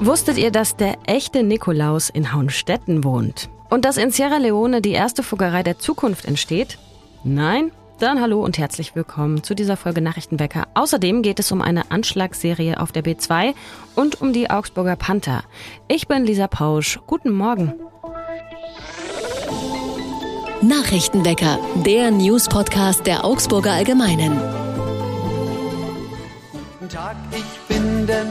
Wusstet ihr, dass der echte Nikolaus in Haunstetten wohnt? Und dass in Sierra Leone die erste Fuggerei der Zukunft entsteht? Nein? Dann hallo und herzlich willkommen zu dieser Folge Nachrichtenwecker. Außerdem geht es um eine Anschlagsserie auf der B2 und um die Augsburger Panther. Ich bin Lisa Pausch. Guten Morgen. Nachrichtenwecker, der News-Podcast der Augsburger Allgemeinen. Guten Tag, ich bin der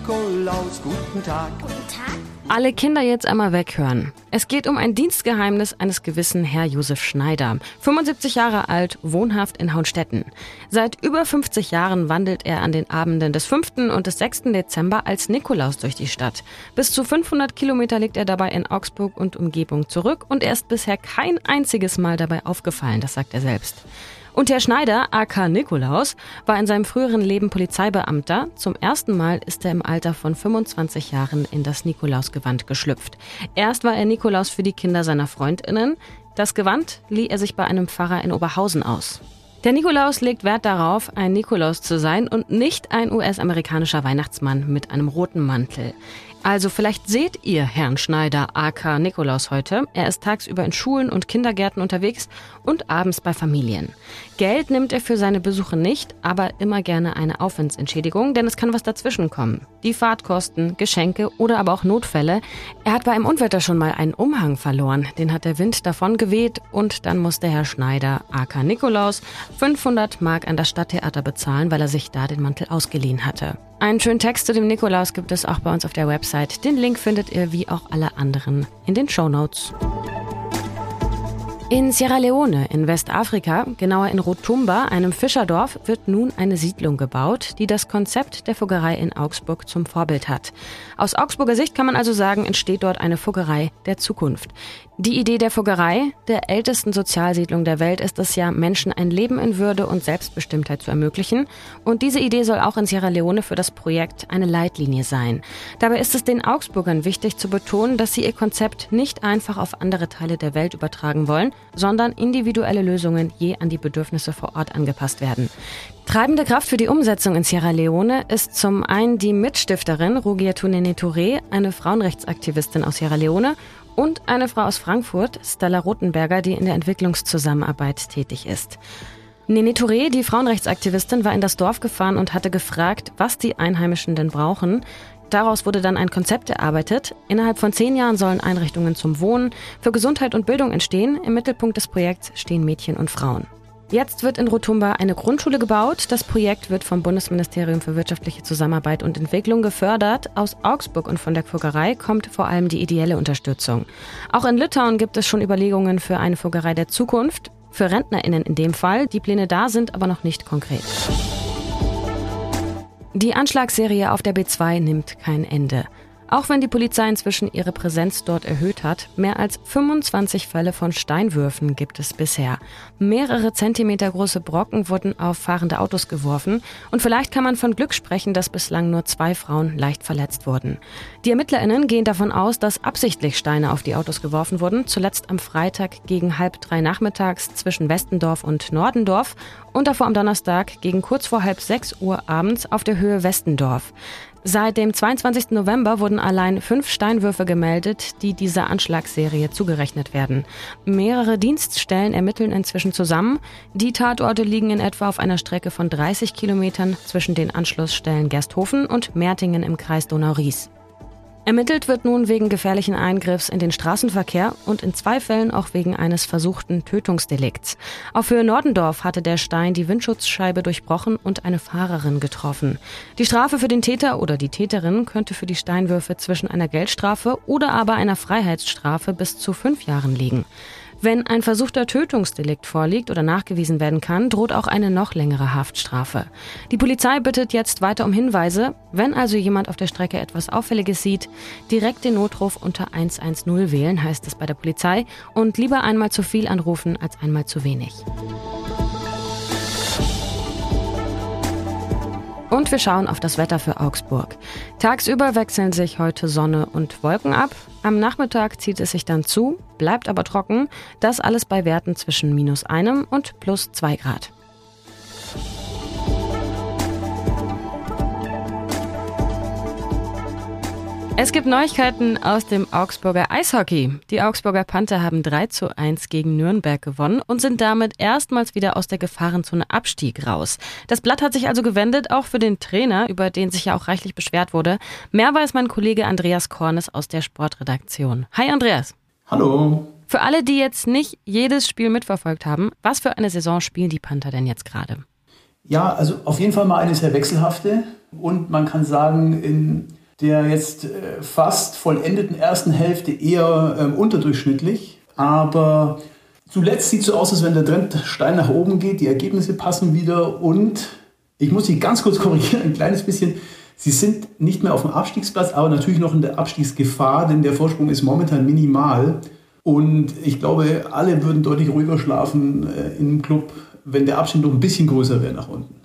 Nikolaus. Guten Tag. Guten Tag. Alle Kinder jetzt einmal weghören. Es geht um ein Dienstgeheimnis eines gewissen Herr Josef Schneider. 75 Jahre alt, wohnhaft in Haunstetten. Seit über 50 Jahren wandelt er an den Abenden des 5. und des 6. Dezember als Nikolaus durch die Stadt. Bis zu 500 Kilometer liegt er dabei in Augsburg und Umgebung zurück und er ist bisher kein einziges Mal dabei aufgefallen, das sagt er selbst. Und Herr Schneider, AK Nikolaus, war in seinem früheren Leben Polizeibeamter. Zum ersten Mal ist er im Alter von 25 Jahren in das Nikolausgewand geschlüpft. Erst war er Nikolaus für die Kinder seiner Freundinnen. Das Gewand lieh er sich bei einem Pfarrer in Oberhausen aus. Der Nikolaus legt Wert darauf, ein Nikolaus zu sein und nicht ein US-amerikanischer Weihnachtsmann mit einem roten Mantel. Also vielleicht seht ihr Herrn Schneider AK Nikolaus heute. Er ist tagsüber in Schulen und Kindergärten unterwegs und abends bei Familien. Geld nimmt er für seine Besuche nicht, aber immer gerne eine Aufwandsentschädigung, denn es kann was dazwischen kommen. Die Fahrtkosten, Geschenke oder aber auch Notfälle. Er hat bei einem Unwetter schon mal einen Umhang verloren. Den hat der Wind davon geweht und dann musste Herr Schneider AK Nikolaus 500 Mark an das Stadttheater bezahlen, weil er sich da den Mantel ausgeliehen hatte. Einen schönen Text zu dem Nikolaus gibt es auch bei uns auf der Website. Den Link findet ihr wie auch alle anderen in den Show Notes. In Sierra Leone in Westafrika, genauer in Rotumba, einem Fischerdorf, wird nun eine Siedlung gebaut, die das Konzept der Fuggerei in Augsburg zum Vorbild hat. Aus Augsburger Sicht kann man also sagen, entsteht dort eine Fuggerei der Zukunft. Die Idee der Fuggerei, der ältesten Sozialsiedlung der Welt, ist es ja, Menschen ein Leben in Würde und Selbstbestimmtheit zu ermöglichen. Und diese Idee soll auch in Sierra Leone für das Projekt eine Leitlinie sein. Dabei ist es den Augsburgern wichtig zu betonen, dass sie ihr Konzept nicht einfach auf andere Teile der Welt übertragen wollen, sondern individuelle Lösungen je an die Bedürfnisse vor Ort angepasst werden. Treibende Kraft für die Umsetzung in Sierra Leone ist zum einen die Mitstifterin Rugia Tunene Touré, eine Frauenrechtsaktivistin aus Sierra Leone und eine Frau aus Frankfurt, Stella Rothenberger, die in der Entwicklungszusammenarbeit tätig ist. Nene Touré, die Frauenrechtsaktivistin, war in das Dorf gefahren und hatte gefragt, was die Einheimischen denn brauchen. Daraus wurde dann ein Konzept erarbeitet. Innerhalb von zehn Jahren sollen Einrichtungen zum Wohnen, für Gesundheit und Bildung entstehen. Im Mittelpunkt des Projekts stehen Mädchen und Frauen. Jetzt wird in Rotumba eine Grundschule gebaut. Das Projekt wird vom Bundesministerium für wirtschaftliche Zusammenarbeit und Entwicklung gefördert. Aus Augsburg und von der Fuggerei kommt vor allem die ideelle Unterstützung. Auch in Litauen gibt es schon Überlegungen für eine Fuggerei der Zukunft. Für RentnerInnen in dem Fall. Die Pläne da sind aber noch nicht konkret. Die Anschlagsserie auf der B2 nimmt kein Ende. Auch wenn die Polizei inzwischen ihre Präsenz dort erhöht hat, mehr als 25 Fälle von Steinwürfen gibt es bisher. Mehrere Zentimeter große Brocken wurden auf fahrende Autos geworfen und vielleicht kann man von Glück sprechen, dass bislang nur zwei Frauen leicht verletzt wurden. Die ErmittlerInnen gehen davon aus, dass absichtlich Steine auf die Autos geworfen wurden, zuletzt am Freitag gegen halb drei nachmittags zwischen Westendorf und Nordendorf und davor am Donnerstag gegen kurz vor halb sechs Uhr abends auf der Höhe Westendorf. Seit dem 22. November wurden allein fünf Steinwürfe gemeldet, die dieser Anschlagsserie zugerechnet werden. Mehrere Dienststellen ermitteln inzwischen zusammen. Die Tatorte liegen in etwa auf einer Strecke von 30 Kilometern zwischen den Anschlussstellen Gersthofen und Mertingen im Kreis Donau-Ries. Ermittelt wird nun wegen gefährlichen Eingriffs in den Straßenverkehr und in zwei Fällen auch wegen eines versuchten Tötungsdelikts. Auf Höhe Nordendorf hatte der Stein die Windschutzscheibe durchbrochen und eine Fahrerin getroffen. Die Strafe für den Täter oder die Täterin könnte für die Steinwürfe zwischen einer Geldstrafe oder aber einer Freiheitsstrafe bis zu fünf Jahren liegen. Wenn ein versuchter Tötungsdelikt vorliegt oder nachgewiesen werden kann, droht auch eine noch längere Haftstrafe. Die Polizei bittet jetzt weiter um Hinweise. Wenn also jemand auf der Strecke etwas Auffälliges sieht, direkt den Notruf unter 110 wählen, heißt es bei der Polizei, und lieber einmal zu viel anrufen als einmal zu wenig. Und wir schauen auf das Wetter für Augsburg. Tagsüber wechseln sich heute Sonne und Wolken ab. Am Nachmittag zieht es sich dann zu, bleibt aber trocken. Das alles bei Werten zwischen minus einem und plus zwei Grad. Es gibt Neuigkeiten aus dem Augsburger Eishockey. Die Augsburger Panther haben 3 zu 1 gegen Nürnberg gewonnen und sind damit erstmals wieder aus der Gefahrenzone Abstieg raus. Das Blatt hat sich also gewendet, auch für den Trainer, über den sich ja auch reichlich beschwert wurde. Mehr weiß mein Kollege Andreas Kornes aus der Sportredaktion. Hi Andreas. Hallo. Für alle, die jetzt nicht jedes Spiel mitverfolgt haben, was für eine Saison spielen die Panther denn jetzt gerade? Ja, also auf jeden Fall mal eine sehr wechselhafte und man kann sagen, in der jetzt äh, fast vollendeten ersten Hälfte eher ähm, unterdurchschnittlich. Aber zuletzt sieht es so aus, als wenn der Trend steil nach oben geht. Die Ergebnisse passen wieder und ich muss Sie ganz kurz korrigieren, ein kleines bisschen. Sie sind nicht mehr auf dem Abstiegsplatz, aber natürlich noch in der Abstiegsgefahr, denn der Vorsprung ist momentan minimal. Und ich glaube, alle würden deutlich ruhiger schlafen äh, im Club, wenn der Abstand noch ein bisschen größer wäre nach unten.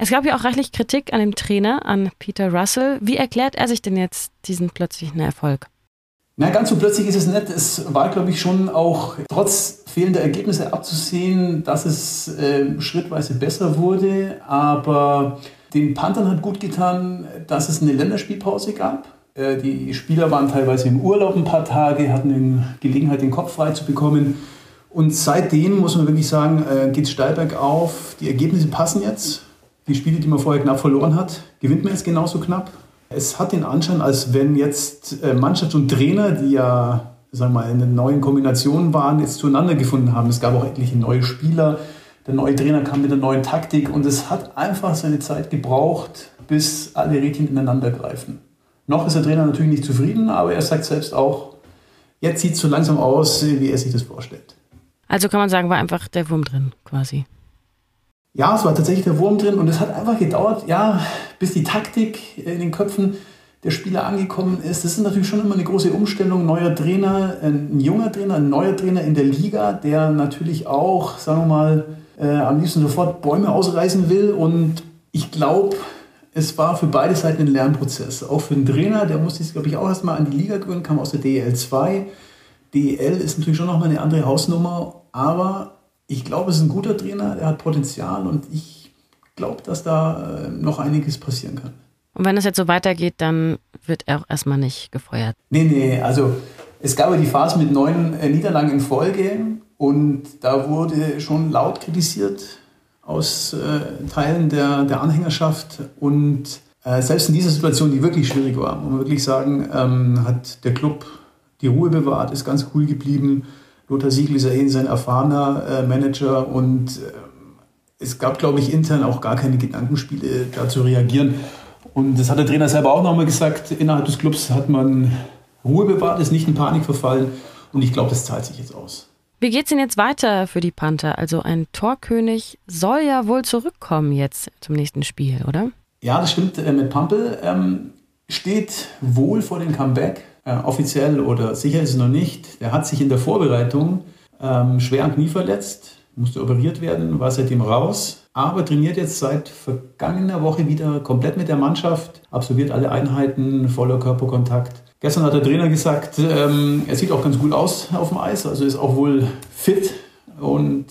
Es gab ja auch reichlich Kritik an dem Trainer, an Peter Russell. Wie erklärt er sich denn jetzt diesen plötzlichen Erfolg? Na, ganz so plötzlich ist es nicht. Es war, glaube ich, schon auch trotz fehlender Ergebnisse abzusehen, dass es äh, schrittweise besser wurde. Aber den Panthern hat gut getan, dass es eine Länderspielpause gab. Äh, die Spieler waren teilweise im Urlaub ein paar Tage, hatten Gelegenheit, den Kopf frei zu bekommen. Und seitdem muss man wirklich sagen, äh, geht es steil bergauf. Die Ergebnisse passen jetzt. Die Spiele, die man vorher knapp verloren hat, gewinnt man jetzt genauso knapp. Es hat den Anschein, als wenn jetzt äh, Mannschaft und Trainer, die ja sagen wir mal, in neuen Kombination waren, jetzt zueinander gefunden haben. Es gab auch etliche neue Spieler. Der neue Trainer kam mit einer neuen Taktik und es hat einfach seine Zeit gebraucht, bis alle Rädchen ineinander greifen. Noch ist der Trainer natürlich nicht zufrieden, aber er sagt selbst auch, jetzt sieht es so langsam aus, wie er sich das vorstellt. Also kann man sagen, war einfach der Wurm drin quasi. Ja, es war tatsächlich der Wurm drin und es hat einfach gedauert, ja, bis die Taktik in den Köpfen der Spieler angekommen ist. Das ist natürlich schon immer eine große Umstellung. Neuer Trainer, ein junger Trainer, ein neuer Trainer in der Liga, der natürlich auch, sagen wir mal, äh, am liebsten sofort Bäume ausreißen will. Und ich glaube, es war für beide Seiten ein Lernprozess. Auch für den Trainer, der musste sich, glaube ich, auch erstmal an die Liga gewöhnen, kam aus der DEL 2. DEL ist natürlich schon nochmal eine andere Hausnummer, aber ich glaube, es ist ein guter Trainer, er hat Potenzial und ich glaube, dass da äh, noch einiges passieren kann. Und wenn es jetzt so weitergeht, dann wird er auch erstmal nicht gefeuert. Nee, nee, also es gab ja die Phase mit neun äh, Niederlagen in Folge und da wurde schon laut kritisiert aus äh, Teilen der, der Anhängerschaft und äh, selbst in dieser Situation, die wirklich schwierig war, muss man wirklich sagen, ähm, hat der Club die Ruhe bewahrt, ist ganz cool geblieben Lothar Siegel ist ja eh ein erfahrener äh, Manager und äh, es gab, glaube ich, intern auch gar keine Gedankenspiele, da zu reagieren. Und das hat der Trainer selber auch nochmal gesagt. Innerhalb des Clubs hat man Ruhe bewahrt, ist nicht in Panik verfallen und ich glaube, das zahlt sich jetzt aus. Wie geht es denn jetzt weiter für die Panther? Also ein Torkönig soll ja wohl zurückkommen jetzt zum nächsten Spiel, oder? Ja, das stimmt. Äh, mit Pampel ähm, steht wohl vor dem Comeback äh, offiziell oder sicher ist es noch nicht. Der hat sich in der Vorbereitung ähm, schwer am Knie verletzt, musste operiert werden, war seitdem raus, aber trainiert jetzt seit vergangener Woche wieder komplett mit der Mannschaft, absolviert alle Einheiten, voller Körperkontakt. Gestern hat der Trainer gesagt, ähm, er sieht auch ganz gut aus auf dem Eis, also ist auch wohl fit und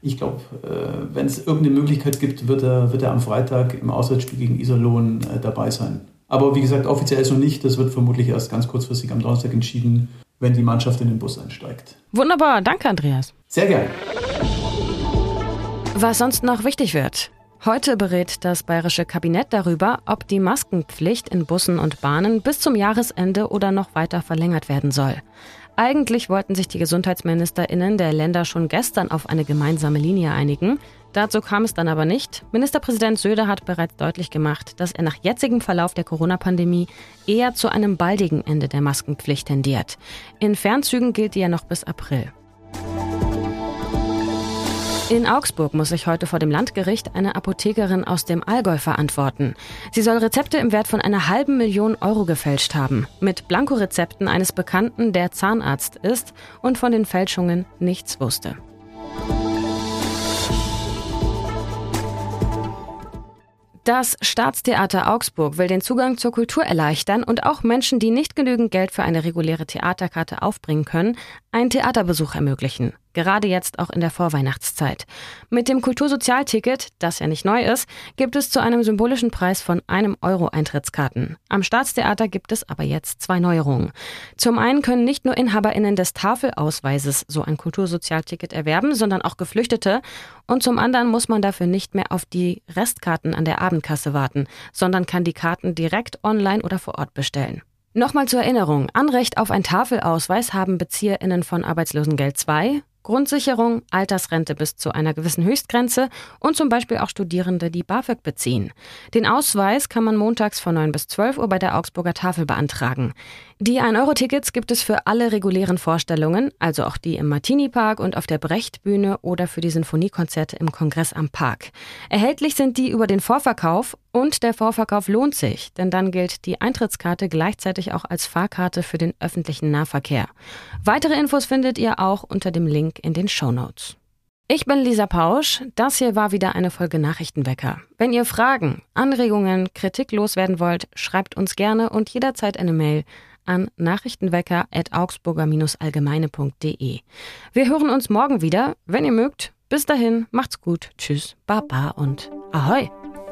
ich glaube, äh, wenn es irgendeine Möglichkeit gibt, wird er, wird er am Freitag im Auswärtsspiel gegen Iserlohn äh, dabei sein. Aber wie gesagt, offiziell ist noch nicht. Das wird vermutlich erst ganz kurzfristig am Donnerstag entschieden, wenn die Mannschaft in den Bus einsteigt. Wunderbar, danke Andreas. Sehr gerne. Was sonst noch wichtig wird. Heute berät das bayerische Kabinett darüber, ob die Maskenpflicht in Bussen und Bahnen bis zum Jahresende oder noch weiter verlängert werden soll. Eigentlich wollten sich die Gesundheitsministerinnen der Länder schon gestern auf eine gemeinsame Linie einigen. Dazu kam es dann aber nicht. Ministerpräsident Söder hat bereits deutlich gemacht, dass er nach jetzigem Verlauf der Corona-Pandemie eher zu einem baldigen Ende der Maskenpflicht tendiert. In Fernzügen gilt die ja noch bis April. In Augsburg muss sich heute vor dem Landgericht eine Apothekerin aus dem Allgäu verantworten. Sie soll Rezepte im Wert von einer halben Million Euro gefälscht haben. Mit Blankorezepten eines Bekannten, der Zahnarzt ist und von den Fälschungen nichts wusste. Das Staatstheater Augsburg will den Zugang zur Kultur erleichtern und auch Menschen, die nicht genügend Geld für eine reguläre Theaterkarte aufbringen können, einen Theaterbesuch ermöglichen. Gerade jetzt auch in der Vorweihnachtszeit. Mit dem Kultursozialticket, das ja nicht neu ist, gibt es zu einem symbolischen Preis von einem Euro Eintrittskarten. Am Staatstheater gibt es aber jetzt zwei Neuerungen. Zum einen können nicht nur InhaberInnen des Tafelausweises so ein Kultursozialticket erwerben, sondern auch Geflüchtete. Und zum anderen muss man dafür nicht mehr auf die Restkarten an der Abendkasse warten, sondern kann die Karten direkt online oder vor Ort bestellen. Nochmal zur Erinnerung, Anrecht auf ein Tafelausweis haben BezieherInnen von Arbeitslosengeld 2, Grundsicherung, Altersrente bis zu einer gewissen Höchstgrenze und zum Beispiel auch Studierende, die BAföG beziehen. Den Ausweis kann man montags von 9 bis 12 Uhr bei der Augsburger Tafel beantragen. Die 1-Euro-Tickets gibt es für alle regulären Vorstellungen, also auch die im Martini-Park und auf der Brechtbühne oder für die Sinfoniekonzerte im Kongress am Park. Erhältlich sind die über den Vorverkauf und der Vorverkauf lohnt sich, denn dann gilt die Eintrittskarte gleichzeitig auch als Fahrkarte für den öffentlichen Nahverkehr. Weitere Infos findet ihr auch unter dem Link in den Show Notes. Ich bin Lisa Pausch. Das hier war wieder eine Folge Nachrichtenwecker. Wenn ihr Fragen, Anregungen, Kritik loswerden wollt, schreibt uns gerne und jederzeit eine Mail an nachrichtenwecker.augsburger-allgemeine.de. Wir hören uns morgen wieder, wenn ihr mögt. Bis dahin, macht's gut. Tschüss, Baba und Ahoi.